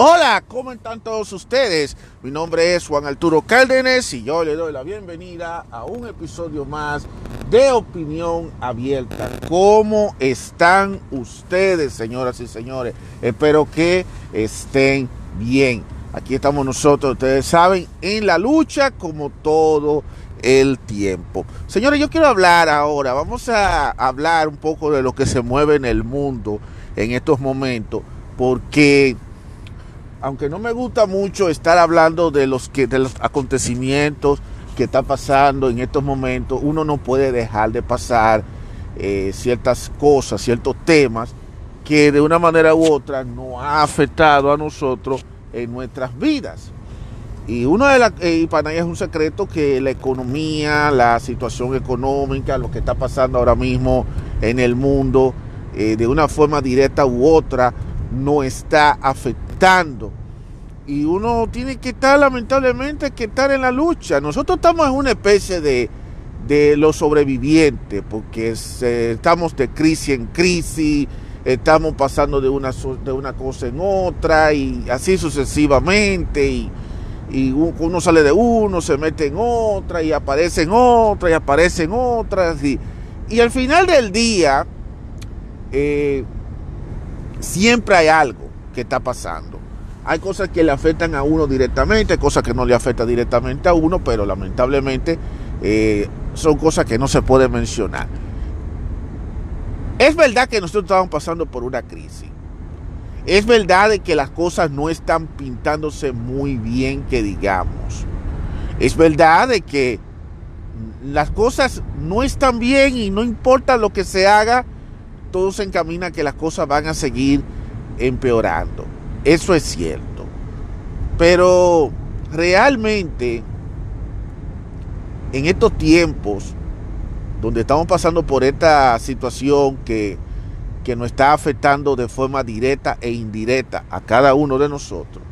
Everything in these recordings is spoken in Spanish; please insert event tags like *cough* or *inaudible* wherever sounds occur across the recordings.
Hola, ¿cómo están todos ustedes? Mi nombre es Juan Arturo Cárdenas y yo le doy la bienvenida a un episodio más de Opinión Abierta. ¿Cómo están ustedes, señoras y señores? Espero que estén bien. Aquí estamos nosotros, ustedes saben, en la lucha como todo el tiempo. Señores, yo quiero hablar ahora, vamos a hablar un poco de lo que se mueve en el mundo en estos momentos, porque aunque no me gusta mucho estar hablando de los, que, de los acontecimientos que están pasando en estos momentos, uno no puede dejar de pasar eh, ciertas cosas, ciertos temas que de una manera u otra nos ha afectado a nosotros en nuestras vidas. Y uno de las, eh, y para nadie es un secreto que la economía, la situación económica, lo que está pasando ahora mismo en el mundo, eh, de una forma directa u otra, no está afectando y uno tiene que estar, lamentablemente, que estar en la lucha. Nosotros estamos en una especie de, de los sobrevivientes, porque estamos de crisis en crisis, estamos pasando de una, de una cosa en otra, y así sucesivamente, y, y uno sale de uno, se mete en otra, y aparece en otra, y aparece en otras, y, y al final del día, eh, siempre hay algo que está pasando. Hay cosas que le afectan a uno directamente, cosas que no le afectan directamente a uno, pero lamentablemente eh, son cosas que no se pueden mencionar. Es verdad que nosotros estamos pasando por una crisis. Es verdad de que las cosas no están pintándose muy bien, que digamos. Es verdad de que las cosas no están bien y no importa lo que se haga, todo se encamina a que las cosas van a seguir empeorando. Eso es cierto. Pero realmente en estos tiempos donde estamos pasando por esta situación que, que nos está afectando de forma directa e indirecta a cada uno de nosotros,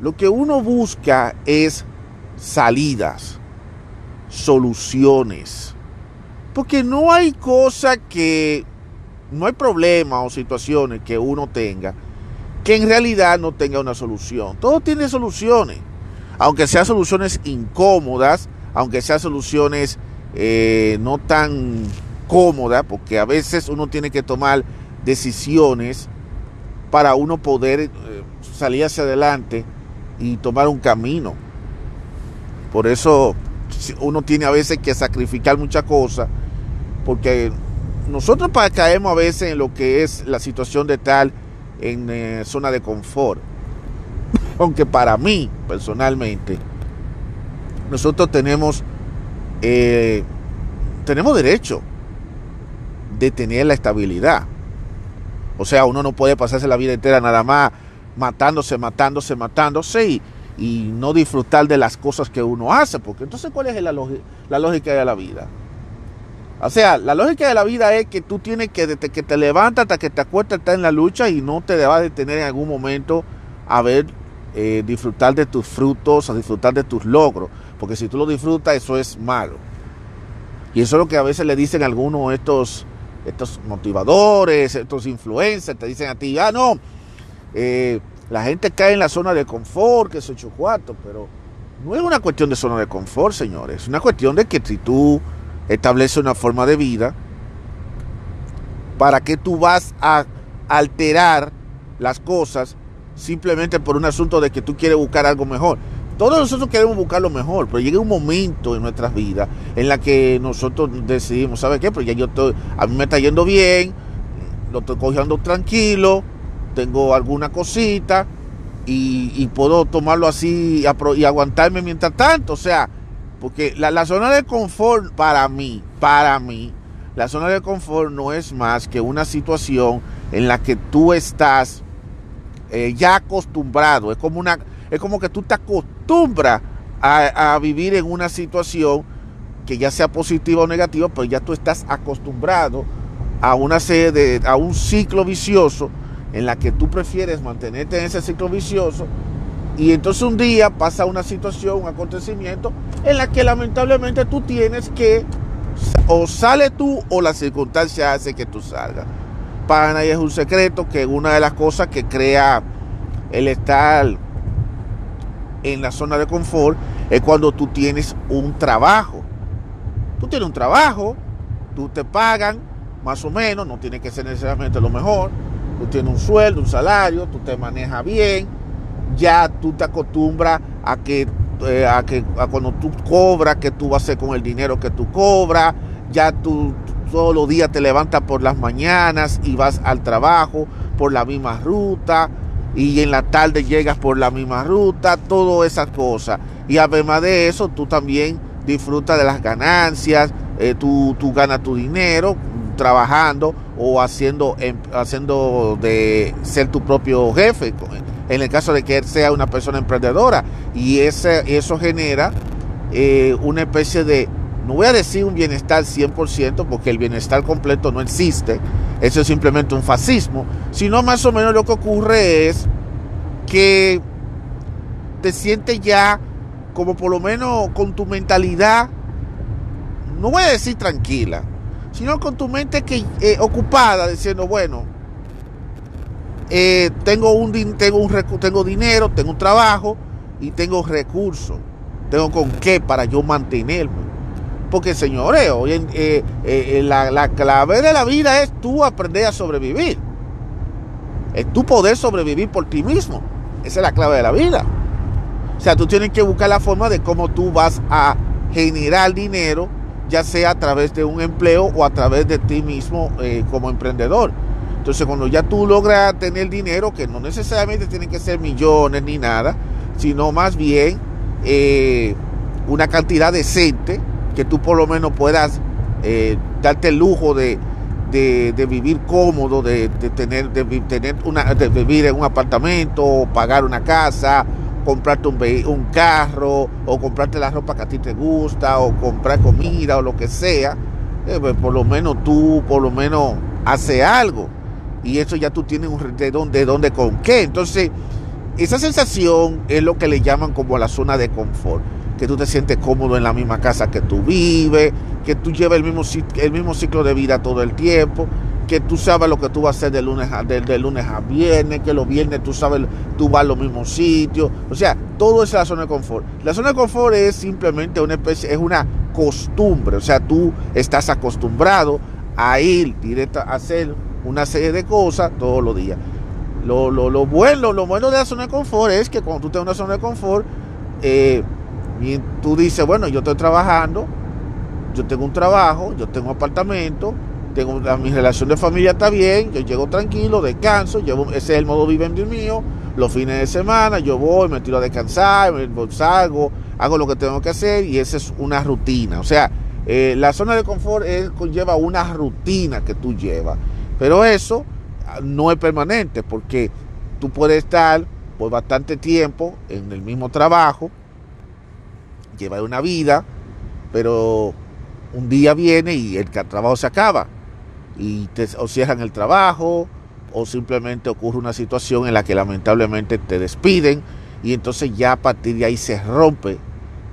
lo que uno busca es salidas, soluciones. Porque no hay cosa que no hay problemas o situaciones que uno tenga que en realidad no tenga una solución. Todo tiene soluciones, aunque sean soluciones incómodas, aunque sean soluciones eh, no tan cómodas, porque a veces uno tiene que tomar decisiones para uno poder eh, salir hacia adelante y tomar un camino. Por eso uno tiene a veces que sacrificar muchas cosas, porque nosotros caemos a veces en lo que es la situación de tal en eh, zona de confort. *laughs* Aunque para mí, personalmente, nosotros tenemos, eh, tenemos derecho de tener la estabilidad. O sea, uno no puede pasarse la vida entera nada más matándose, matándose, matándose y, no disfrutar de las cosas que uno hace. Porque entonces, ¿cuál es la, la lógica de la vida? O sea, la lógica de la vida es que tú tienes que, desde que te levantas hasta que te acuestas, estar en la lucha y no te debas detener en algún momento a ver, eh, disfrutar de tus frutos, a disfrutar de tus logros. Porque si tú lo disfrutas, eso es malo. Y eso es lo que a veces le dicen algunos estos, estos motivadores, estos influencers, te dicen a ti, ah, no, eh, la gente cae en la zona de confort, que es ocho cuartos, pero no es una cuestión de zona de confort, señores. Es una cuestión de que si tú establece una forma de vida, para que tú vas a alterar las cosas simplemente por un asunto de que tú quieres buscar algo mejor. Todos nosotros queremos buscar lo mejor, pero llega un momento en nuestras vidas en la que nosotros decidimos, ¿sabe qué? Pues ya yo estoy, a mí me está yendo bien, lo estoy cogiendo tranquilo, tengo alguna cosita y, puedo tomarlo así y aguantarme mientras tanto. O sea, porque la, zona de confort para mí, para mí, la zona de confort no es más que una situación en la que tú estás eh, ya acostumbrado. Es como, una, es como que tú te acostumbras a, vivir en una situación que ya sea positiva o negativa, pero ya tú estás acostumbrado a una serie de, a un ciclo vicioso en la que tú prefieres mantenerte en ese ciclo vicioso y entonces un día pasa una situación, un acontecimiento en la que lamentablemente tú tienes que o sale tú o la circunstancia hace que tú salgas. Para nadie es un secreto que una de las cosas que crea el estar en la zona de confort es cuando tú tienes un trabajo. Tú tienes un trabajo, tú te pagan más o menos, no tiene que ser necesariamente lo mejor. Tú tienes un sueldo, un salario, tú te manejas bien, ya tú te acostumbras a que, eh, a que cuando tú cobras, que tú vas a hacer con el dinero que tú cobras, ya tú todos los días te levantas por las mañanas y vas al trabajo por la misma ruta y en la tarde llegas por la misma ruta, todas esas cosas. Y además de eso, tú también disfrutas de las ganancias, eh, tú, tú, ganas tu dinero trabajando o haciendo, em, haciendo de ser tu propio jefe, en el caso de que él sea una persona emprendedora. Y ese, eso genera eh, una especie de no voy a decir un bienestar 100% porque el bienestar completo no existe, eso es simplemente un fascismo, sino más o menos lo que ocurre es que te sientes ya como por lo menos con tu mentalidad, no voy a decir tranquila, sino con tu mente que, eh, ocupada diciendo, bueno, eh, tengo, un, tengo, un, tengo dinero, tengo un trabajo y tengo recursos, tengo con qué para yo mantenerme. Porque señores, hoy en, eh, eh, la, clave de la vida es tú aprender a sobrevivir. Es tú poder sobrevivir por ti mismo. Esa es la clave de la vida. O sea, tú tienes que buscar la forma de cómo tú vas a generar dinero, ya sea a través de un empleo o a través de ti mismo como emprendedor. Entonces, cuando ya tú logras tener dinero, que no necesariamente tienen que ser millones ni nada, sino más bien una cantidad decente, que tú por lo menos puedas eh, darte el lujo de, vivir cómodo, de, tener, una, de vivir en un apartamento, pagar una casa, comprarte un, un carro, o comprarte la ropa que a ti te gusta, o comprar comida, o lo que sea, eh, pues por lo menos tú, por lo menos, hace algo. Y eso ya tú tienes un de dónde, de dónde, con qué. Entonces, esa sensación es lo que le llaman como la zona de confort que tú te sientes cómodo en la misma casa que tú vives, que tú llevas el mismo, el mismo ciclo de vida todo el tiempo, que tú sabes lo que tú vas a hacer de lunes a, de, lunes a viernes, que los viernes tú sabes, tú vas a los mismos sitios. O sea, todo es la zona de confort. La zona de confort es simplemente una especie, es una costumbre. O sea, tú estás acostumbrado a ir directo a hacer una serie de cosas todos los días. Lo, lo, lo bueno, lo bueno de la zona de confort es que cuando tú tienes una zona de confort, eh, tú dices, bueno, yo estoy trabajando, yo tengo un trabajo, yo tengo un apartamento, tengo, mi relación de familia está bien, yo llego tranquilo, descanso, llevo, ese es el modo vivendi mío, los fines de semana yo voy, me tiro a descansar, me, salgo, hago lo que tengo que hacer y esa es una rutina. O sea, eh, la zona de confort conlleva una rutina que tú llevas, pero eso ah, no es permanente porque tú puedes estar por bastante tiempo en el mismo trabajo, llevar una vida, pero un día viene y el trabajo se acaba y te, o cierran el trabajo o simplemente ocurre una situación en la que lamentablemente te despiden y entonces ya a partir de ahí se rompe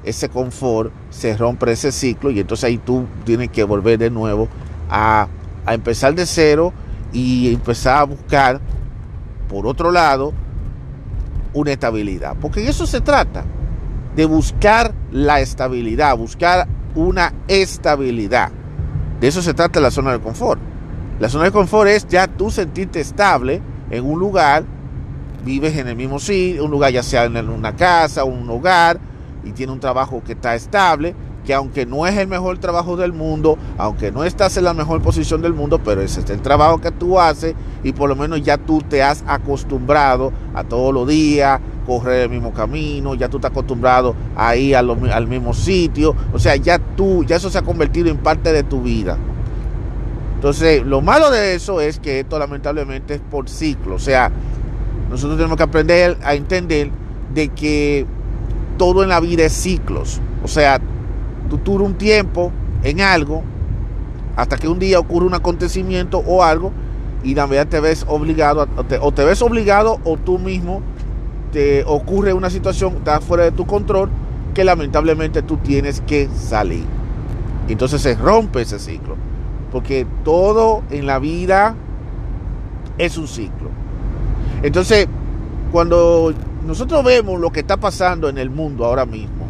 ese confort, se rompe ese ciclo y entonces ahí tú tienes que volver de nuevo a, a empezar de cero y empezar a buscar por otro lado una estabilidad, porque eso se trata de buscar la estabilidad, buscar una estabilidad. De eso se trata la zona de confort. La zona de confort es ya tú sentirte estable en un lugar, vives en el mismo sitio, un lugar ya sea en una casa, un hogar, y tiene un trabajo que está estable, que aunque no es el mejor trabajo del mundo, aunque no estás en la mejor posición del mundo, pero ese es el trabajo que tú haces y por lo menos ya tú te has acostumbrado a todos los días correr el mismo camino, ya tú estás acostumbrado a ir al mismo sitio, o sea, ya tú, ya eso se ha convertido en parte de tu vida. Entonces, lo malo de eso es que esto lamentablemente es por ciclo, o sea, nosotros tenemos que aprender a entender de que todo en la vida es ciclos, o sea, tú duras un tiempo en algo, hasta que un día ocurre un acontecimiento o algo, y también te ves obligado, o te ves obligado o tú mismo te ocurre una situación, está fuera de tu control, que lamentablemente tú tienes que salir. Entonces se rompe ese ciclo. Porque todo en la vida es un ciclo. Entonces, cuando nosotros vemos lo que está pasando en el mundo ahora mismo,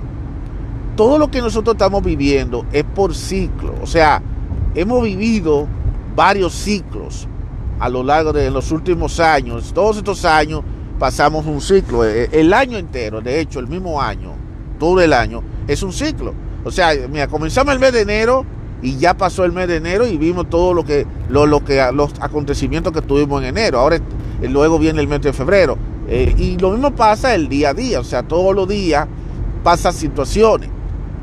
todo lo que nosotros estamos viviendo es por ciclo. O sea, hemos vivido varios ciclos a lo largo de los últimos años. Todos estos años pasamos un ciclo. E, el año entero, de hecho, el mismo año, todo el año, es un ciclo. O sea, mira, comenzamos el mes de enero y ya pasó el mes de enero y vimos todo lo que, lo, lo que los acontecimientos que tuvimos en enero. Ahora luego viene el mes de febrero. Eh, y lo mismo pasa el día a día, o sea, todos los días pasan situaciones.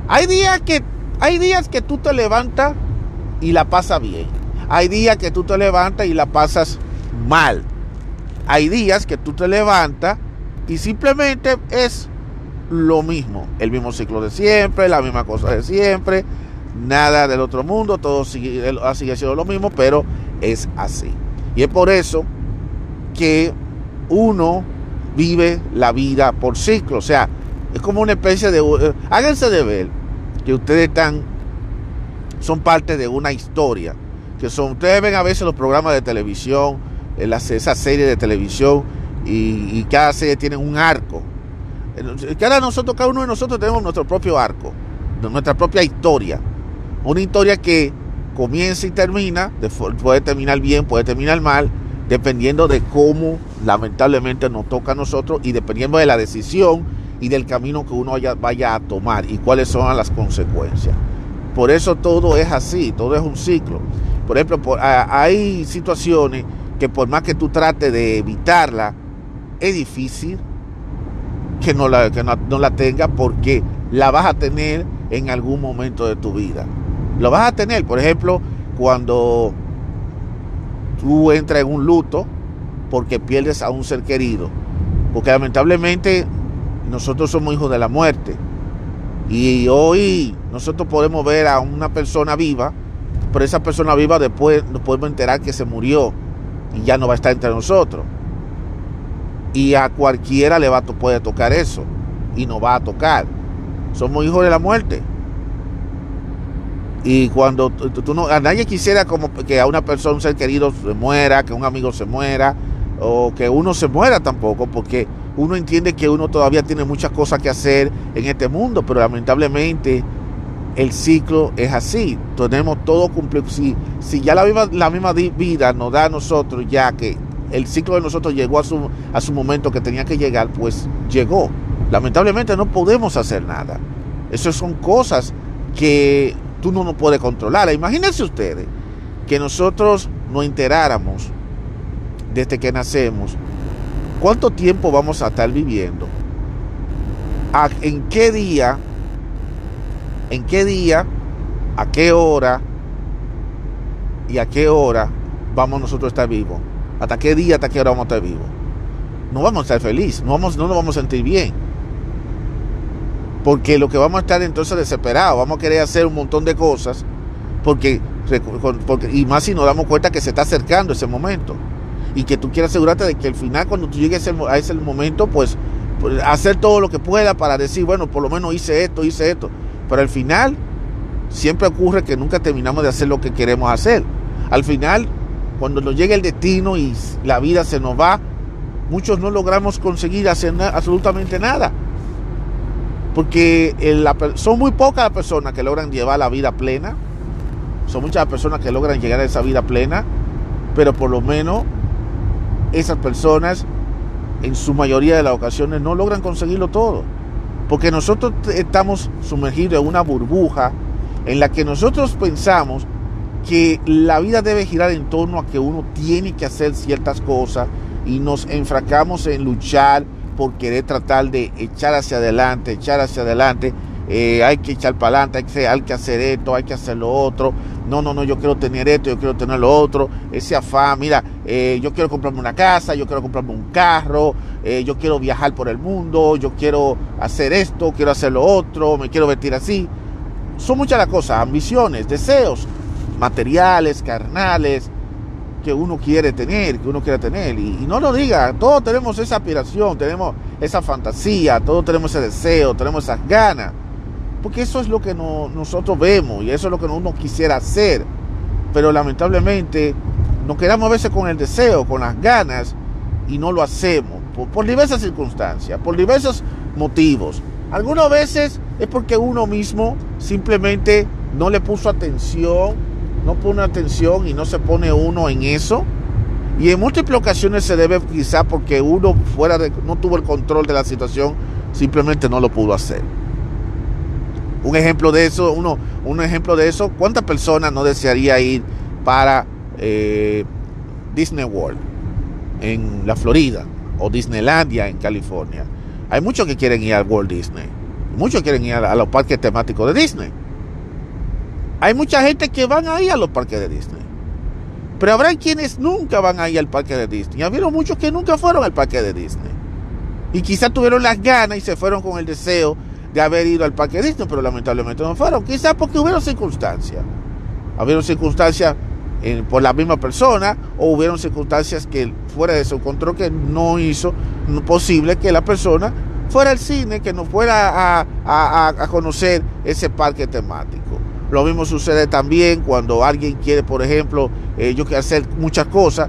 Hay días que, hay días que tú te levantas y la pasas bien. Hay días que tú te levantas y la pasas mal. Hay días que tú te levantas y simplemente es lo mismo, el mismo ciclo de siempre, la misma cosa de siempre, nada del otro mundo, todo sigue, sigue siendo lo mismo, pero es así. Y es por eso que uno vive la vida por ciclo, o sea, es como una especie de... Eh, háganse de ver que ustedes están, son parte de una historia, que son, ustedes ven a veces los programas de televisión, esas series de televisión, y, cada serie tiene un arco. Cada, nosotros, cada uno de nosotros tenemos nuestro propio arco, nuestra propia historia. Una historia que comienza y termina, puede terminar bien, puede terminar mal, dependiendo de cómo lamentablemente nos toca a nosotros y dependiendo de la decisión y del camino que uno vaya, a tomar y cuáles son las consecuencias. Por eso todo es así, todo es un ciclo. Por ejemplo, hay situaciones que por más que tú trates de evitarla, es difícil que no la, que no la tengas porque la vas a tener en algún momento de tu vida. Lo vas a tener, por ejemplo, cuando tú entras en un luto porque pierdes a un ser querido. Porque lamentablemente nosotros somos hijos de la muerte. Y hoy nosotros podemos ver a una persona viva, pero esa persona viva después nos podemos enterar que se murió y ya no va a estar entre nosotros. Y a cualquiera le va a tocar eso y no va a tocar. Somos hijos de la muerte. Y cuando tú, no, a nadie quisiera como que a una persona, un ser querido se muera, que un amigo se muera, o que uno se muera tampoco, porque uno entiende que uno todavía tiene muchas cosas que hacer en este mundo, pero lamentablemente el ciclo es así. Tenemos todo cumplido. Si, si ya la misma, la misma vida nos da a nosotros ya que el ciclo de nosotros llegó a su, a su momento que tenía que llegar, pues llegó. Lamentablemente no podemos hacer nada. Esas son cosas que tú no nos puedes controlar. Imagínense ustedes que nosotros nos enteráramos desde que nacemos cuánto tiempo vamos a estar viviendo, en qué día, en qué día, a qué hora y a qué hora vamos nosotros a estar vivos, hasta qué día, hasta qué hora vamos a estar vivos. No vamos a estar felices, no, vamos, no nos vamos a sentir bien. Porque lo que vamos a estar entonces desesperados, vamos a querer hacer un montón de cosas, porque, y más si nos damos cuenta que se está acercando ese momento. Y que tú quieres asegurarte de que al final, cuando tú llegues a ese momento, pues, pues, hacer todo lo que pueda para decir, bueno, por lo menos hice esto, hice esto. Pero al final, siempre ocurre que nunca terminamos de hacer lo que queremos hacer. Al final, cuando nos llega el destino y la vida se nos va, muchos no logramos conseguir hacer absolutamente nada porque son muy pocas las personas que logran llevar la vida plena. Son muchas personas que logran llegar a esa vida plena. Pero por lo menos esas personas en su mayoría de las ocasiones no logran conseguirlo todo. Porque nosotros estamos sumergidos en una burbuja en la que nosotros pensamos que la vida debe girar en torno a que uno tiene que hacer ciertas cosas y nos enfracamos en luchar por querer tratar de echar hacia adelante, echar hacia adelante. Eh, hay que echar para adelante, hay que, hacer esto, hay que hacer lo otro. No, no, no, yo quiero tener esto, yo quiero tener lo otro. Ese afán, mira, eh, yo quiero comprarme una casa, yo quiero comprarme un carro, eh, yo quiero viajar por el mundo, yo quiero hacer esto, quiero hacer lo otro, me quiero vestir así. Son muchas las cosas, ambiciones, deseos materiales, carnales, que uno quiere tener, que uno quiere tener. Y, no lo diga, todos tenemos esa aspiración, tenemos esa fantasía, todos tenemos ese deseo, tenemos esas ganas. Porque eso es lo que nosotros vemos y eso es lo que uno quisiera hacer. Pero lamentablemente nos quedamos a veces con el deseo, con las ganas y no lo hacemos. por, diversas circunstancias, por diversos motivos. Algunas veces es porque uno mismo simplemente no le puso atención, no pone atención y no se pone uno en eso. Y en múltiples ocasiones se debe quizá porque uno fuera de, no tuvo el control de la situación, simplemente no lo pudo hacer. Un ejemplo de eso, uno, un ejemplo de eso, ¿cuántas personas no desearía ir para eh, Disney World en la Florida o Disneylandia en California? Hay muchos que quieren ir al Walt Disney, muchos quieren ir a, los parques temáticos de Disney. Hay mucha gente que van a ir a los parques de Disney. Pero habrá quienes nunca van a ir al parque de Disney. Habieron muchos que nunca fueron al parque de Disney. Y quizás tuvieron las ganas y se fueron con el deseo de haber ido al parque Disney, pero lamentablemente no fueron. Quizás porque hubieron circunstancias. Hubieron circunstancias eh, por la misma persona o hubieron circunstancias que fuera de su control que no hizo posible que la persona fuera al cine, que no fuera a, conocer ese parque temático. Lo mismo sucede también cuando alguien quiere, por ejemplo, eh, yo quiero hacer muchas cosas.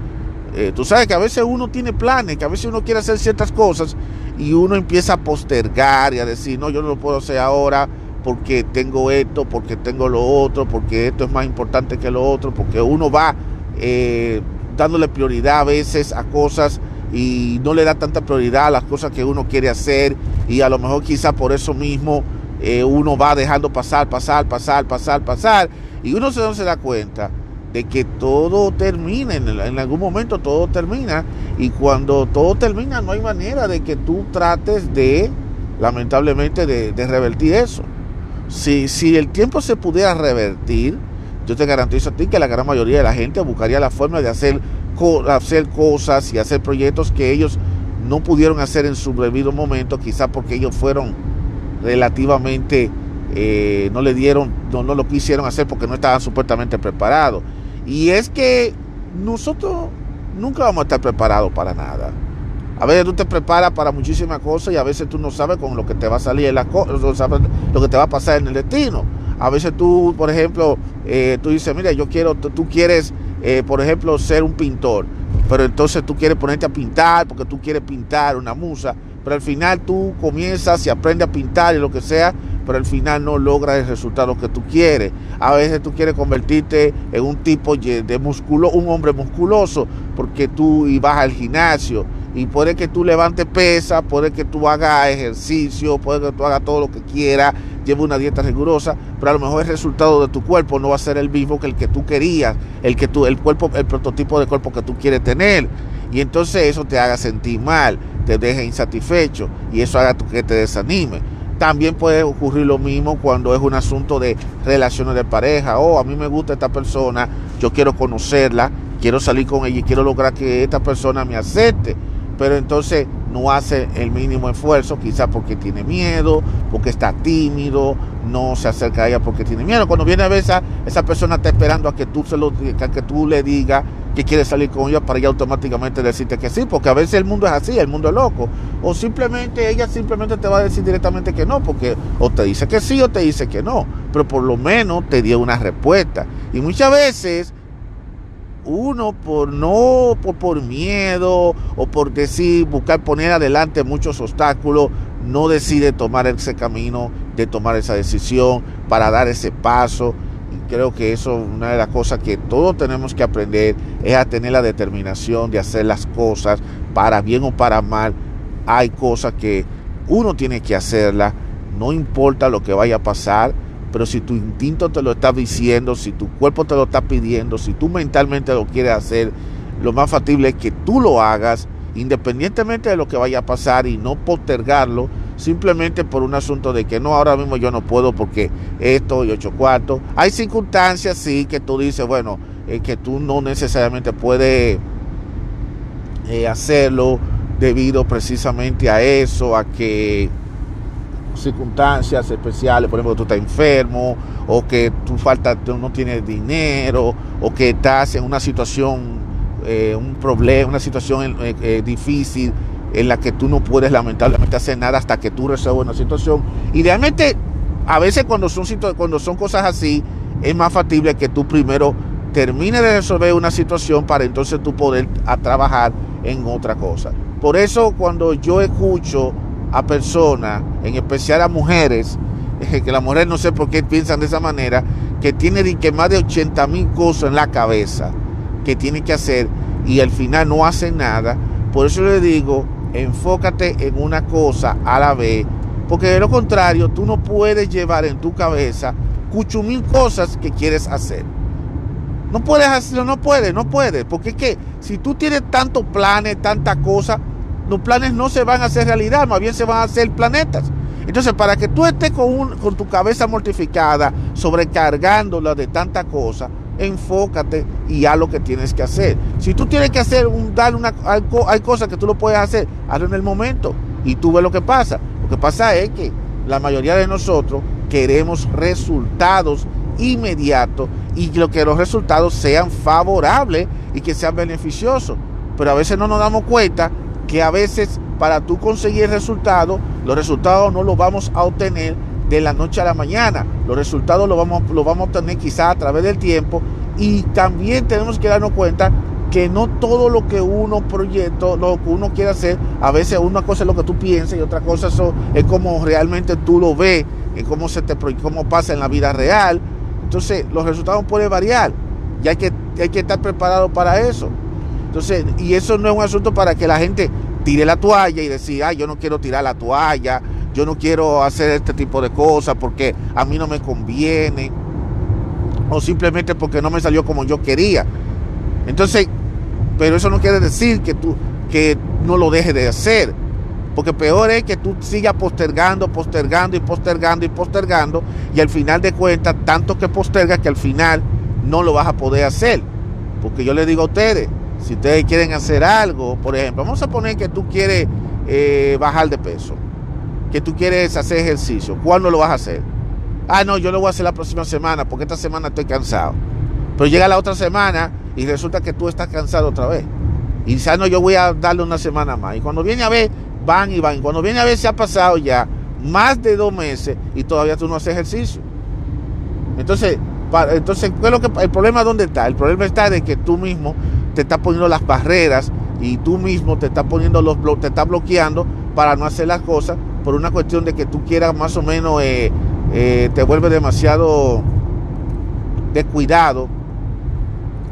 Eh, tú sabes que a veces uno tiene planes, que a veces uno quiere hacer ciertas cosas y uno empieza a postergar y a decir, no, yo no lo puedo hacer ahora porque tengo esto, porque tengo lo otro, porque esto es más importante que lo otro, porque uno va eh, dándole prioridad a veces a cosas y no le da tanta prioridad a las cosas que uno quiere hacer y a lo mejor quizá por eso mismo eh, uno va dejando pasar, pasar, pasar, pasar, pasar y uno se, no se da cuenta de que todo termina, en, algún momento todo termina, y cuando todo termina no hay manera de que tú trates de, lamentablemente, de, revertir eso. Si, si el tiempo se pudiera revertir, yo te garantizo a ti que la gran mayoría de la gente buscaría la forma de hacer, hacer cosas y hacer proyectos que ellos no pudieron hacer en su debido momento, quizás porque ellos fueron relativamente, eh, no le dieron, no, no lo quisieron hacer porque no estaban supuestamente preparados. Y es que nosotros nunca vamos a estar preparados para nada. A veces tú te preparas para muchísimas cosas y a veces tú no sabes con lo que te va a salir, la no sabes lo que te va a pasar en el destino. A veces tú, por ejemplo, eh, tú dices, mira, yo quiero, tú quieres, eh, por ejemplo, ser un pintor, pero entonces tú quieres ponerte a pintar porque tú quieres pintar una musa, pero al final tú comienzas y aprendes a pintar y lo que sea, pero al final no logras el resultado que tú quieres. A veces tú quieres convertirte en un tipo de musculo, un hombre musculoso, porque tú vas al gimnasio y puede que tú levantes pesa, puede que tú hagas ejercicio, puede que tú hagas todo lo que quieras, lleve una dieta rigurosa, pero a lo mejor el resultado de tu cuerpo no va a ser el mismo que el que tú querías, el que tú, el cuerpo, el prototipo de cuerpo que tú quieres tener. Y entonces eso te haga sentir mal, te deje insatisfecho y eso haga que te desanime. También puede ocurrir lo mismo cuando es un asunto de relaciones de pareja. Oh, a mí me gusta esta persona, yo quiero conocerla, quiero salir con ella y quiero lograr que esta persona me acepte. Pero entonces no hace el mínimo esfuerzo, quizás porque tiene miedo, porque está tímido, no se acerca a ella porque tiene miedo. Cuando viene a ver esa, persona está esperando a que tú se lo que tú le digas que quiere salir con ella para ella automáticamente decirte que sí, porque a veces el mundo es así, el mundo es loco. O simplemente ella simplemente te va a decir directamente que no, porque o te dice que sí o te dice que no, pero por lo menos te dio una respuesta. Y muchas veces uno por no, por, miedo o por decir, buscar poner adelante muchos obstáculos, no decide tomar ese camino, de tomar esa decisión para dar ese paso creo que eso es una de las cosas que todos tenemos que aprender, es a tener la determinación de hacer las cosas para bien o para mal. Hay cosas que uno tiene que hacerlas, no importa lo que vaya a pasar, pero si tu instinto te lo está diciendo, si tu cuerpo te lo está pidiendo, si tú mentalmente lo quieres hacer, lo más factible es que tú lo hagas independientemente de lo que vaya a pasar y no postergarlo simplemente por un asunto de que no, ahora mismo yo no puedo porque esto y ocho cuartos. Hay circunstancias, sí, que tú dices, bueno, eh, que tú no necesariamente puedes eh, hacerlo debido precisamente a eso, a que circunstancias especiales, por ejemplo, tú estás enfermo, o que tú falta, tú no tienes dinero, o que estás en una situación, eh, un problema, una situación difícil en la que tú no puedes lamentablemente hacer nada hasta que tú resuelvas una situación. Idealmente, a veces cuando son, cuando son cosas así, es más factible que tú primero termines de resolver una situación para entonces tú poder a trabajar en otra cosa. Por eso cuando yo escucho a personas, en especial a mujeres, *laughs* que las mujeres no sé por qué piensan de esa manera, que tienen que más de 80 mil cosas en la cabeza que tienen que hacer y al final no hacen nada. Por eso le digo, enfócate en una cosa a la vez, porque de lo contrario tú no puedes llevar en tu cabeza cucho mil cosas que quieres hacer. No puedes hacerlo, no puedes, no puedes, porque es que si tú tienes tantos planes, tantas cosas, los planes no se van a hacer realidad, más bien se van a hacer planetas. Entonces, para que tú estés con, tu cabeza mortificada, sobrecargándola de tanta cosa, enfócate y haz lo que tienes que hacer. Si tú tienes que hacer un, dar una, hay cosas que tú lo puedes hacer, hazlo en el momento y tú ves lo que pasa. Lo que pasa es que la mayoría de nosotros queremos resultados inmediatos y que los resultados sean favorables y que sean beneficiosos. Pero a veces no nos damos cuenta que a veces para tú conseguir el resultado, los resultados no los vamos a obtener de la noche a la mañana. Los resultados los vamos, vamos a obtener quizás a través del tiempo y también tenemos que darnos cuenta que no todo lo que uno proyecta, lo que uno quiere hacer, a veces una cosa es lo que tú piensas y otra cosa es como realmente tú lo ves, y cómo, se te, cómo pasa en la vida real. Entonces los resultados pueden variar y hay que, hay que estar preparado para eso. Entonces, y eso no es un asunto para que la gente tire la toalla y decir, ay, yo no quiero tirar la toalla, yo no quiero hacer este tipo de cosas porque a mí no me conviene, o simplemente porque no me salió como yo quería. Entonces, pero eso no quiere decir que tú que no lo dejes de hacer. Porque peor es que tú sigas postergando, postergando y postergando y postergando. Y al final de cuentas, tanto que postergas que al final no lo vas a poder hacer. Porque yo le digo a ustedes, si ustedes quieren hacer algo, por ejemplo, vamos a poner que tú quieres eh, bajar de peso, que tú quieres hacer ejercicio, ¿cuándo lo vas a hacer? Ah, no, yo lo voy a hacer la próxima semana porque esta semana estoy cansado. Pero llega la otra semana y resulta que tú estás cansado otra vez. Y dices, ah, no, yo voy a darle una semana más. Y cuando viene a ver, van y van. Cuando viene a ver, se ha pasado ya más de dos meses y todavía tú no haces ejercicio. Entonces, entonces ¿qué es el problema dónde está? El problema está de que tú mismo te está poniendo las barreras y tú mismo te está poniendo los te está bloqueando para no hacer las cosas por una cuestión de que tú quieras más o menos eh, eh, te vuelve demasiado descuidado.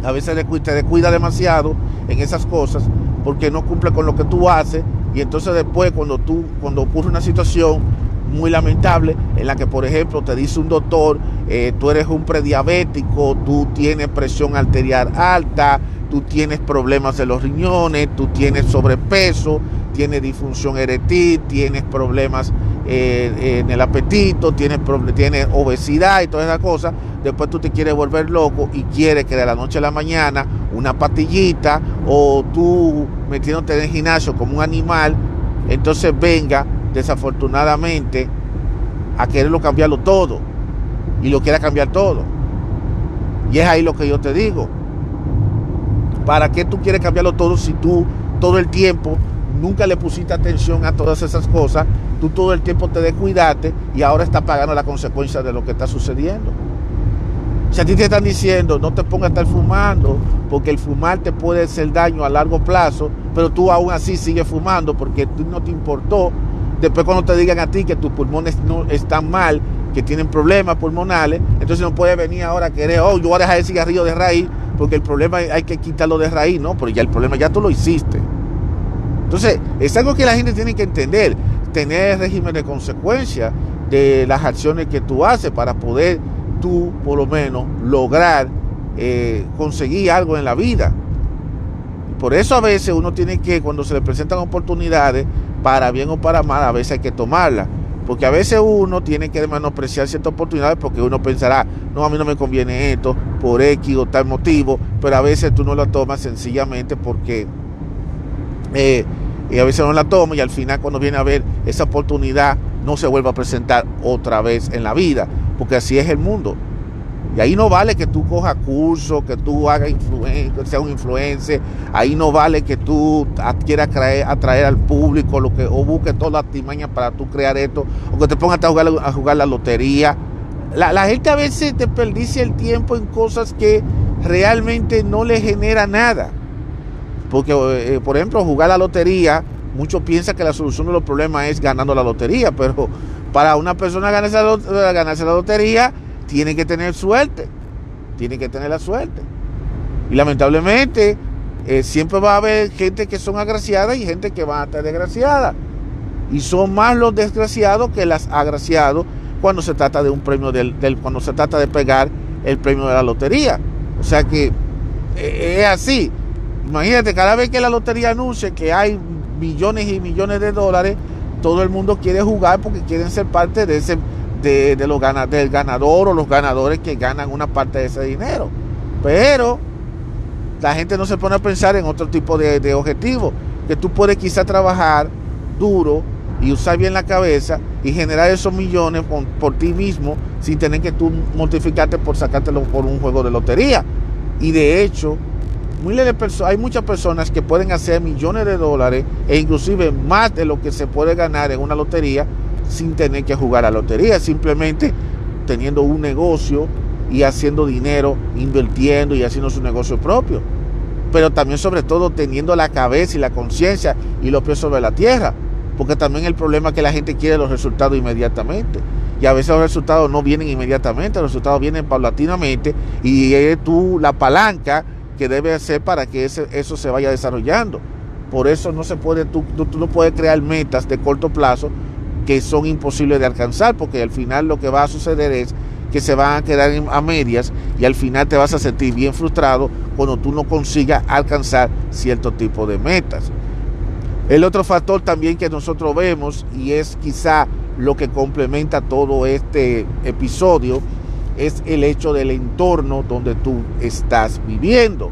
A veces te descuida demasiado en esas cosas porque no cumple con lo que tú haces y entonces después cuando tú cuando ocurre una situación muy lamentable en la que por ejemplo te dice un doctor eh, tú eres un prediabético tú tienes presión arterial alta tú tienes problemas de los riñones, tú tienes sobrepeso, tienes disfunción eréctil, tienes problemas eh, en el apetito, tienes, tienes obesidad y todas esas cosas, después tú te quieres volver loco y quieres que de la noche a la mañana una patillita o tú metiéndote en el gimnasio como un animal, entonces venga desafortunadamente a quererlo cambiarlo todo y lo quiera cambiar todo. Y es ahí lo que yo te digo ¿Para qué tú quieres cambiarlo todo si tú todo el tiempo nunca le pusiste atención a todas esas cosas? Tú todo el tiempo te descuidaste y ahora estás pagando la consecuencia de lo que está sucediendo. Si a ti te están diciendo no te pongas a estar fumando, porque el fumar te puede hacer daño a largo plazo, pero tú aún así sigues fumando porque no te importó. Después cuando te digan a ti que tus pulmones no están mal, que tienen problemas pulmonales, entonces no puedes venir ahora a querer, oh, yo voy a dejar el cigarrillo de raíz porque el problema hay que quitarlo de raíz, ¿no? Porque ya el problema ya tú lo hiciste. Entonces, es algo que la gente tiene que entender, tener régimen de consecuencia de las acciones que tú haces para poder tú, por lo menos, lograr eh, conseguir algo en la vida. Por eso a veces uno tiene que, cuando se le presentan oportunidades, para bien o para mal, a veces hay que tomarlas. Porque a veces uno tiene que menospreciar ciertas oportunidades porque uno pensará, no, a mí no me conviene esto por X o tal motivo, pero a veces tú no la tomas sencillamente porque eh, y a veces no la tomas y al final cuando viene a ver esa oportunidad no se vuelve a presentar otra vez en la vida, porque así es el mundo. Y ahí no vale que tú cojas cursos, que tú hagas influencia, seas un influencer. Ahí no vale que tú quieras atraer, al público lo que, o busques todas las timañas para tú crear esto, o que te pongas a jugar, a jugar la lotería. La, gente a veces desperdicia el tiempo en cosas que realmente no le genera nada. Porque, eh, por ejemplo, jugar la lotería muchos piensan que la solución de los problemas es ganando la lotería, pero para una persona ganarse ganarse la lotería tiene que tener suerte, tiene que tener la suerte. Y lamentablemente eh, siempre va a haber gente que son agraciadas y gente que va a estar desgraciada. Y son más los desgraciados que las agraciados cuando se trata de un premio del, cuando se trata de pegar el premio de la lotería. O sea que eh, es así. Imagínate, cada vez que la lotería anuncia que hay millones y millones de dólares, todo el mundo quiere jugar porque quieren ser parte de ese de, los del ganador o los ganadores que ganan una parte de ese dinero. Pero la gente no se pone a pensar en otro tipo de, de objetivos, que tú puedes quizá trabajar duro y usar bien la cabeza y generar esos millones por, ti mismo sin tener que tú mortificarte por sacártelo por un juego de lotería. Y de hecho, hay muchas personas que pueden hacer millones de dólares e inclusive más de lo que se puede ganar en una lotería sin tener que jugar a lotería, simplemente teniendo un negocio y haciendo dinero, invirtiendo y haciendo su negocio propio. Pero también sobre todo teniendo la cabeza y la conciencia y los pies sobre la tierra porque también el problema es que la gente quiere los resultados inmediatamente. Y a veces los resultados no vienen inmediatamente, los resultados vienen paulatinamente y es tú la palanca que debe hacer para que eso se vaya desarrollando. Por eso no se puede, tú, tú, no puedes crear metas de corto plazo que son imposibles de alcanzar, porque al final lo que va a suceder es que se van a quedar a medias y al final te vas a sentir bien frustrado cuando tú no consigas alcanzar cierto tipo de metas. El otro factor también que nosotros vemos, y es quizá lo que complementa todo este episodio, es el hecho del entorno donde tú estás viviendo.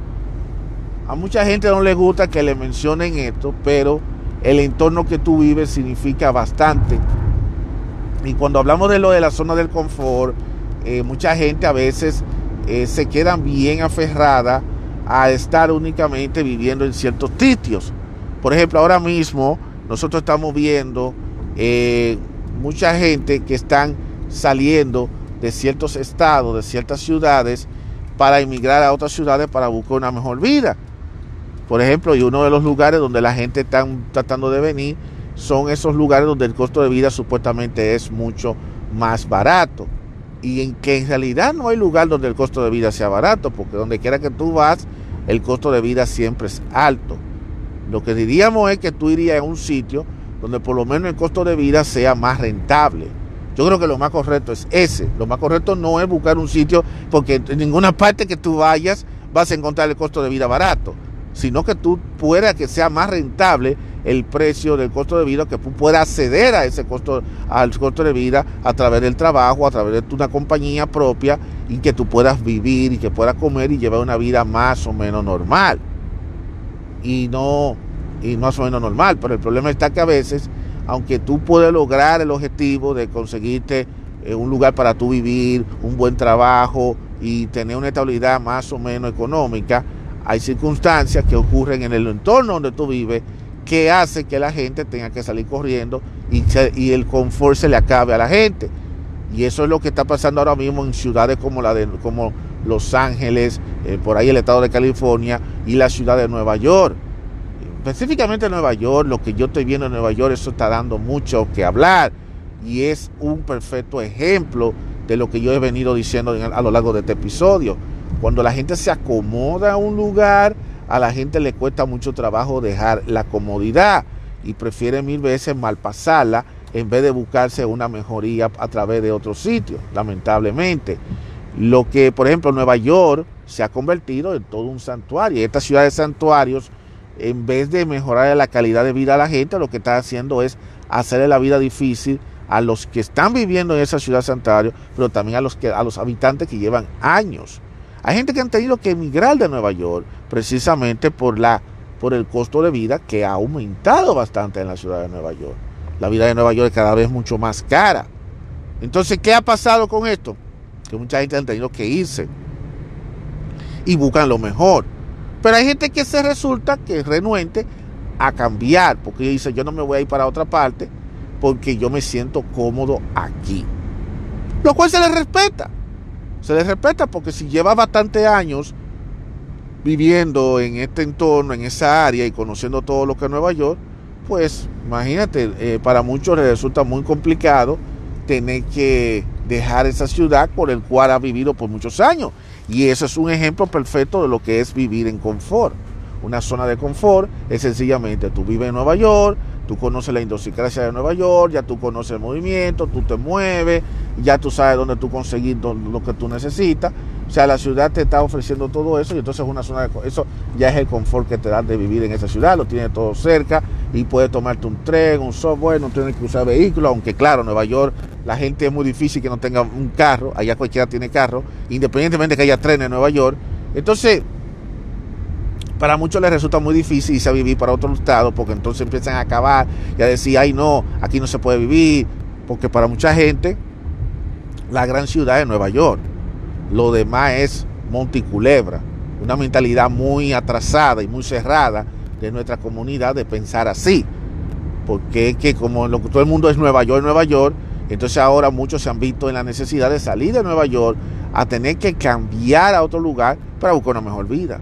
A mucha gente no le gusta que le mencionen esto, pero el entorno que tú vives significa bastante. Y cuando hablamos de lo de la zona del confort, eh, mucha gente a veces eh, se queda bien aferrada a estar únicamente viviendo en ciertos sitios. Por ejemplo, ahora mismo nosotros estamos viendo eh, mucha gente que están saliendo de ciertos estados, de ciertas ciudades, para emigrar a otras ciudades para buscar una mejor vida. Por ejemplo, y uno de los lugares donde la gente está tratando de venir son esos lugares donde el costo de vida supuestamente es mucho más barato. Y en que en realidad no hay lugar donde el costo de vida sea barato, porque donde quiera que tú vas, el costo de vida siempre es alto. Lo que diríamos es que tú irías a un sitio donde por lo menos el costo de vida sea más rentable. Yo creo que lo más correcto es ese. Lo más correcto no es buscar un sitio porque en ninguna parte que tú vayas vas a encontrar el costo de vida barato, sino que tú puedas que sea más rentable el precio del costo de vida, que tú puedas acceder a ese costo, al costo de vida a través del trabajo, a través de una compañía propia y que tú puedas vivir y que puedas comer y llevar una vida más o menos normal y no, y más o menos normal. Pero el problema está que a veces, aunque tú puedes lograr el objetivo de conseguirte eh, un lugar para tú vivir, un buen trabajo y tener una estabilidad más o menos económica, hay circunstancias que ocurren en el entorno donde tú vives que hace que la gente tenga que salir corriendo y, el confort se le acabe a la gente. Y eso es lo que está pasando ahora mismo en ciudades como la de como Los Ángeles, eh, por ahí el estado de California y la ciudad de Nueva York. Específicamente Nueva York, lo que yo estoy viendo en Nueva York, eso está dando mucho que hablar y es un perfecto ejemplo de lo que yo he venido diciendo a lo largo de este episodio. Cuando la gente se acomoda a un lugar, a la gente le cuesta mucho trabajo dejar la comodidad y prefiere mil veces malpasarla en vez de buscarse una mejoría a través de otros sitios, lamentablemente. Lo que, por ejemplo, Nueva York se ha convertido en todo un santuario. Esta ciudad de santuarios, en vez de mejorar la calidad de vida a la gente, lo que está haciendo es hacerle la vida difícil a los que están viviendo en esa ciudad santuario, pero también a los, que, a los habitantes que llevan años. Hay gente que han tenido que emigrar de Nueva York precisamente por, la, por el costo de vida que ha aumentado bastante en la ciudad de Nueva York. La vida de Nueva York es cada vez mucho más cara. Entonces, ¿qué ha pasado con esto? Que mucha gente ha tenido que irse y buscan lo mejor. Pero hay gente que se resulta que es renuente a cambiar, porque dice, yo no me voy a ir para otra parte porque yo me siento cómodo aquí. Lo cual se le respeta. Se le respeta porque si lleva bastantes años viviendo en este entorno, en esa área y conociendo todo lo que es Nueva York, pues imagínate, eh, para muchos resulta muy complicado tener que dejar esa ciudad por el cual ha vivido por muchos años. Y eso es un ejemplo perfecto de lo que es vivir en confort. Una zona de confort es sencillamente tú vives en Nueva York, tú conoces la idiosincrasia de Nueva York, ya tú conoces el movimiento, tú te mueves, ya tú sabes dónde tú conseguir lo que tú necesitas. O sea, la ciudad te está ofreciendo todo eso y entonces es una zona de eso ya es el confort que te da de vivir en esa ciudad, lo tienes todo cerca y puedes tomarte un tren, un software, no tienes que usar vehículos, aunque claro, Nueva York la gente es muy difícil que no tenga un carro, allá cualquiera tiene carro, independientemente que haya trenes en Nueva York. Entonces, para muchos les resulta muy difícil irse a vivir para otro estado porque entonces empiezan a acabar y a decir, ay no, aquí no se puede vivir, porque para mucha gente la gran ciudad es Nueva York, lo demás es Monticulebra, una mentalidad muy atrasada y muy cerrada de nuestra comunidad de pensar así, porque es que como todo el mundo es Nueva York, Nueva York, entonces ahora muchos se han visto en la necesidad de salir de Nueva York a tener que cambiar a otro lugar para buscar una mejor vida.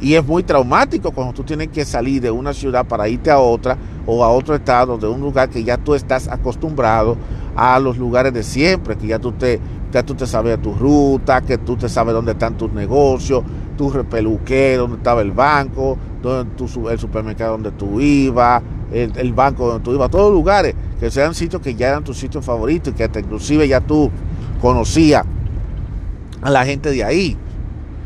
Y es muy traumático cuando tú tienes que salir de una ciudad para irte a otra o a otro estado, de un lugar que ya tú estás acostumbrado a los lugares de siempre, que ya tú te, ya tú te sabes tu ruta, que tú te sabes dónde están tus negocios, tu repeluqué, dónde estaba el banco, donde el supermercado donde tú ibas, el, banco donde tú ibas, todos lugares que sean sitios que ya eran tus sitios favoritos y que inclusive ya tú conocías a la gente de ahí.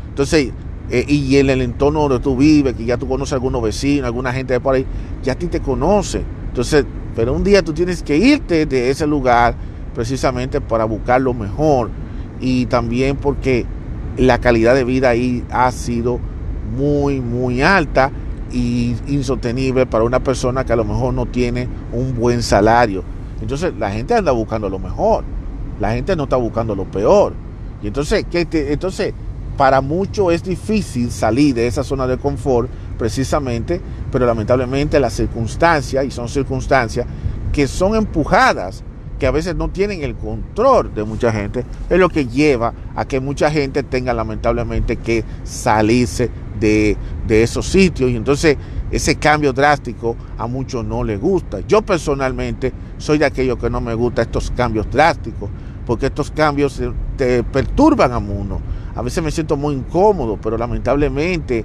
Entonces, eh, y en el entorno donde tú vives, que ya tú conoces a algunos vecinos, alguna gente de por ahí, ya a ti te conoce. Entonces, pero un día tú tienes que irte de ese lugar precisamente para buscar lo mejor y también porque la calidad de vida ahí ha sido muy, muy alta y insostenible para una persona que a lo mejor no tiene un buen salario. Entonces la gente anda buscando lo mejor, la gente no está buscando lo peor. Y entonces, ¿qué entonces para muchos es difícil salir de esa zona de confort precisamente, pero lamentablemente las circunstancias, y son circunstancias que son empujadas, que a veces no tienen el control de mucha gente, es lo que lleva a que mucha gente tenga lamentablemente que salirse de, de esos sitios. Y entonces ese cambio drástico a muchos no les gusta. Yo personalmente soy de aquellos que no me gusta estos cambios drásticos, porque estos cambios te perturban a uno a veces me siento muy incómodo, pero lamentablemente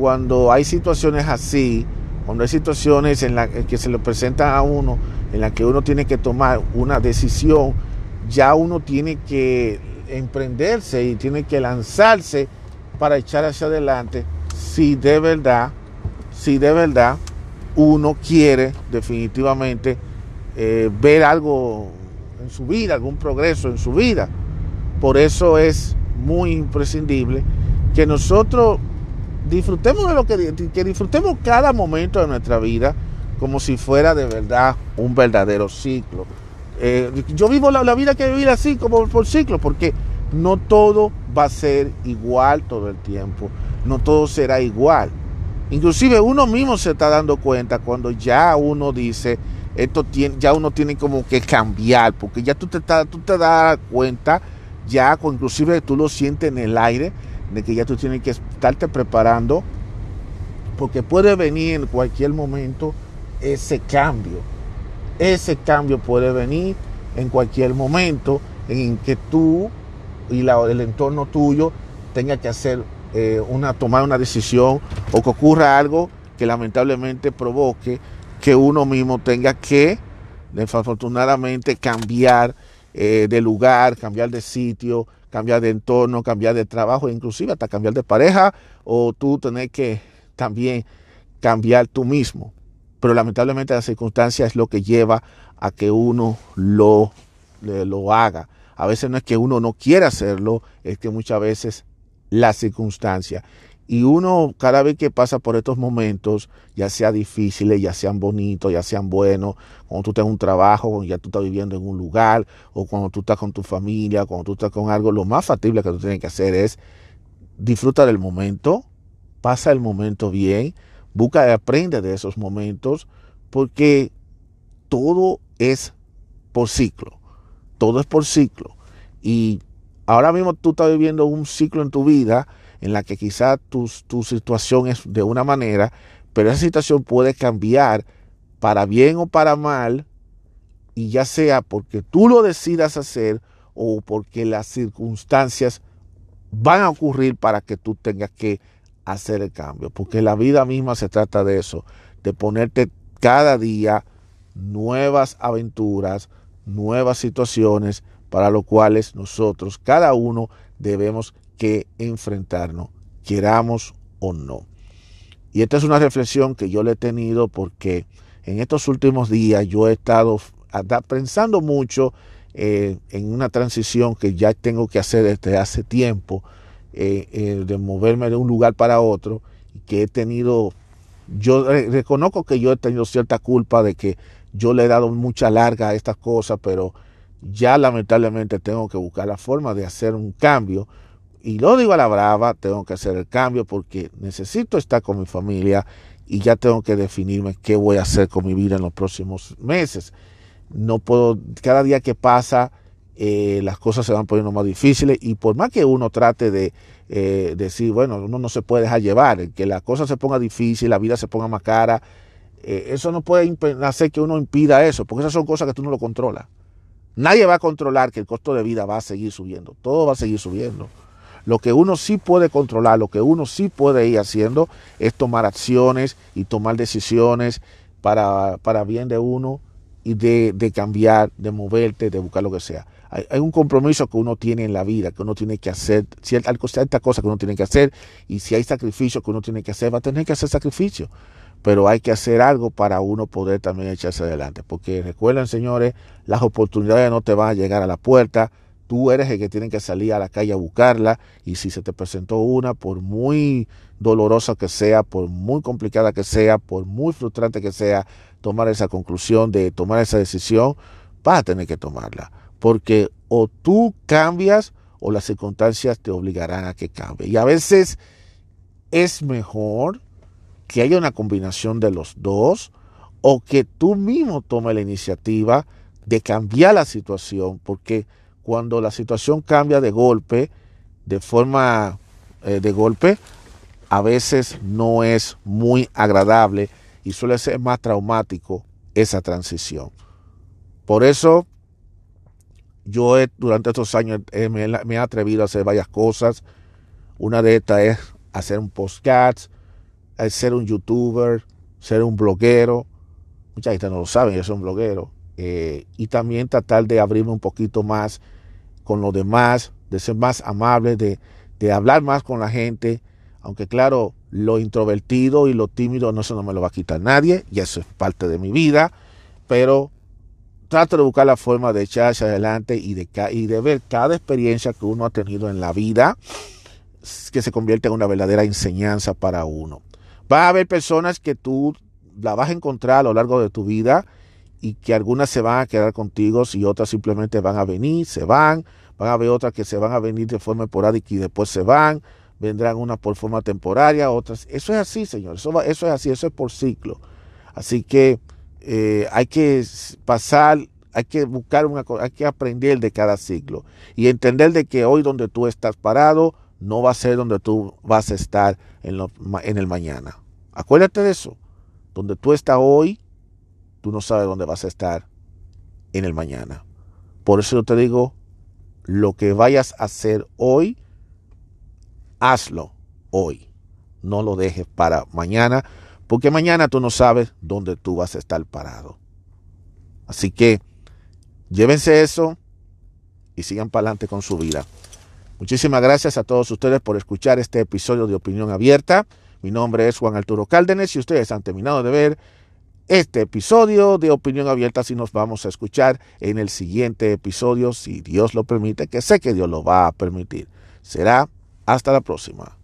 cuando hay situaciones así, cuando hay situaciones en las que se le presentan a uno, en las que uno tiene que tomar una decisión, ya uno tiene que emprenderse y tiene que lanzarse para echar hacia adelante si de verdad, si de verdad uno quiere definitivamente eh, ver algo en su vida, algún progreso en su vida. Por eso es muy imprescindible que nosotros disfrutemos de lo que, que disfrutemos cada momento de nuestra vida como si fuera de verdad un verdadero ciclo. Eh, yo vivo la, vida que vivir así como por ciclo, porque no todo va a ser igual todo el tiempo, no todo será igual. Inclusive uno mismo se está dando cuenta cuando ya uno dice, esto tiene, ya uno tiene como que cambiar, porque ya tú te, tú te das cuenta ya inclusive tú lo sientes en el aire, de que ya tú tienes que estarte preparando, porque puede venir en cualquier momento ese cambio. Ese cambio puede venir en cualquier momento en que tú y la, el entorno tuyo tenga que hacer eh, una, tomar una decisión o que ocurra algo que lamentablemente provoque que uno mismo tenga que, desafortunadamente, cambiar eh, de lugar, cambiar de sitio, cambiar de entorno, cambiar de trabajo, inclusive hasta cambiar de pareja o tú tener que también cambiar tú mismo. Pero lamentablemente la circunstancia es lo que lleva a que uno lo, lo haga. A veces no es que uno no quiera hacerlo, es que muchas veces la circunstancia. Y uno cada vez que pasa por estos momentos, ya sea difíciles, ya sean bonitos, ya sean buenos, cuando tú tienes un trabajo, cuando ya tú estás viviendo en un lugar, o cuando tú estás con tu familia, cuando tú estás con algo, lo más factible que tú tienes que hacer es disfrutar del momento, pasa el momento bien, busca y aprende de esos momentos, porque todo es por ciclo, todo es por ciclo. Y ahora mismo tú estás viviendo un ciclo en tu vida, en la que quizá tu, tu situación es de una manera, pero esa situación puede cambiar para bien o para mal, y ya sea porque tú lo decidas hacer o porque las circunstancias van a ocurrir para que tú tengas que hacer el cambio, porque la vida misma se trata de eso, de ponerte cada día nuevas aventuras, nuevas situaciones para lo cuales nosotros, cada uno, debemos que enfrentarnos, queramos o no. Y esta es una reflexión que yo le he tenido porque en estos últimos días yo he estado pensando mucho eh, en una transición que ya tengo que hacer desde hace tiempo, eh, eh, de moverme de un lugar para otro, que he tenido, yo reconozco que yo he tenido cierta culpa de que yo le he dado mucha larga a estas cosas, pero ya lamentablemente tengo que buscar la forma de hacer un cambio. Y lo digo a la brava, tengo que hacer el cambio porque necesito estar con mi familia y ya tengo que definirme qué voy a hacer con mi vida en los próximos meses. No puedo, cada día que pasa, eh, las cosas se van poniendo más difíciles y por más que uno trate de eh, decir, bueno, uno no se puede dejar llevar, que la cosa se ponga difícil, la vida se ponga más cara, eh, eso no puede hacer que uno impida eso, porque esas son cosas que tú no lo controlas. Nadie va a controlar que el costo de vida va a seguir subiendo, todo va a seguir subiendo. Lo que uno sí puede controlar, lo que uno sí puede ir haciendo es tomar acciones y tomar decisiones para, para bien de uno y de, de, cambiar, de moverte, de buscar lo que sea. Hay, un compromiso que uno tiene en la vida, que uno tiene que hacer, ciertas cosas que uno tiene que hacer, y si hay sacrificio que uno tiene que hacer, va a tener que hacer sacrificio pero hay que hacer algo para uno poder también echarse adelante. Porque recuerden, señores, las oportunidades no te van a llegar a la puerta. Tú eres el que tiene que salir a la calle a buscarla y si se te presentó una, por muy dolorosa que sea, por muy complicada que sea, por muy frustrante que sea, tomar esa conclusión de tomar esa decisión, vas a tener que tomarla. Porque o tú cambias o las circunstancias te obligarán a que cambie. Y a veces es mejor que haya una combinación de los dos o que tú mismo tomes la iniciativa de cambiar la situación, porque cuando la situación cambia de golpe, de forma eh, de golpe, a veces no es muy agradable y suele ser más traumático esa transición. Por eso yo durante estos años me, me, he atrevido a hacer varias cosas. Una de estas es hacer un podcast, ser un youtuber, ser un bloguero. Mucha gente no lo sabe, yo soy un bloguero. Eh, y también tratar de abrirme un poquito más con los demás, de ser más amable, de, de hablar más con la gente. Aunque claro, lo introvertido y lo tímido no, eso no me lo va a quitar nadie, y eso es parte de mi vida. Pero trato de buscar la forma de echarse adelante y de, y de ver cada experiencia que uno ha tenido en la vida que se convierte en una verdadera enseñanza para uno. Va a haber personas que tú la vas a encontrar a lo largo de tu vida y que algunas se van a quedar contigo y otras simplemente van a venir, se van. Van a haber otras que se van a venir de forma esporádica y después se van. Vendrán unas por forma temporaria, otras. Eso es así, señor. Eso, eso es así, eso es por ciclo. Así que eh, hay que pasar, hay que buscar una hay que aprender de cada ciclo y entender de que hoy donde tú estás parado no va a ser donde tú vas a estar en, en el mañana. Acuérdate de eso. Donde tú estás hoy, tú no sabes dónde vas a estar en el mañana. Por eso yo te digo, lo que vayas a hacer hoy, hazlo hoy. No lo dejes para mañana, porque mañana tú no sabes dónde tú vas a estar parado. Así que llévense eso y sigan para adelante con su vida. Muchísimas gracias a todos ustedes por escuchar este episodio de Opinión Abierta. Mi nombre es Juan Arturo Cárdenas y ustedes han terminado de ver este episodio de Opinión Abierta si nos vamos a escuchar en el siguiente episodio, si Dios lo permite, que sé que Dios lo va a permitir. Será hasta la próxima.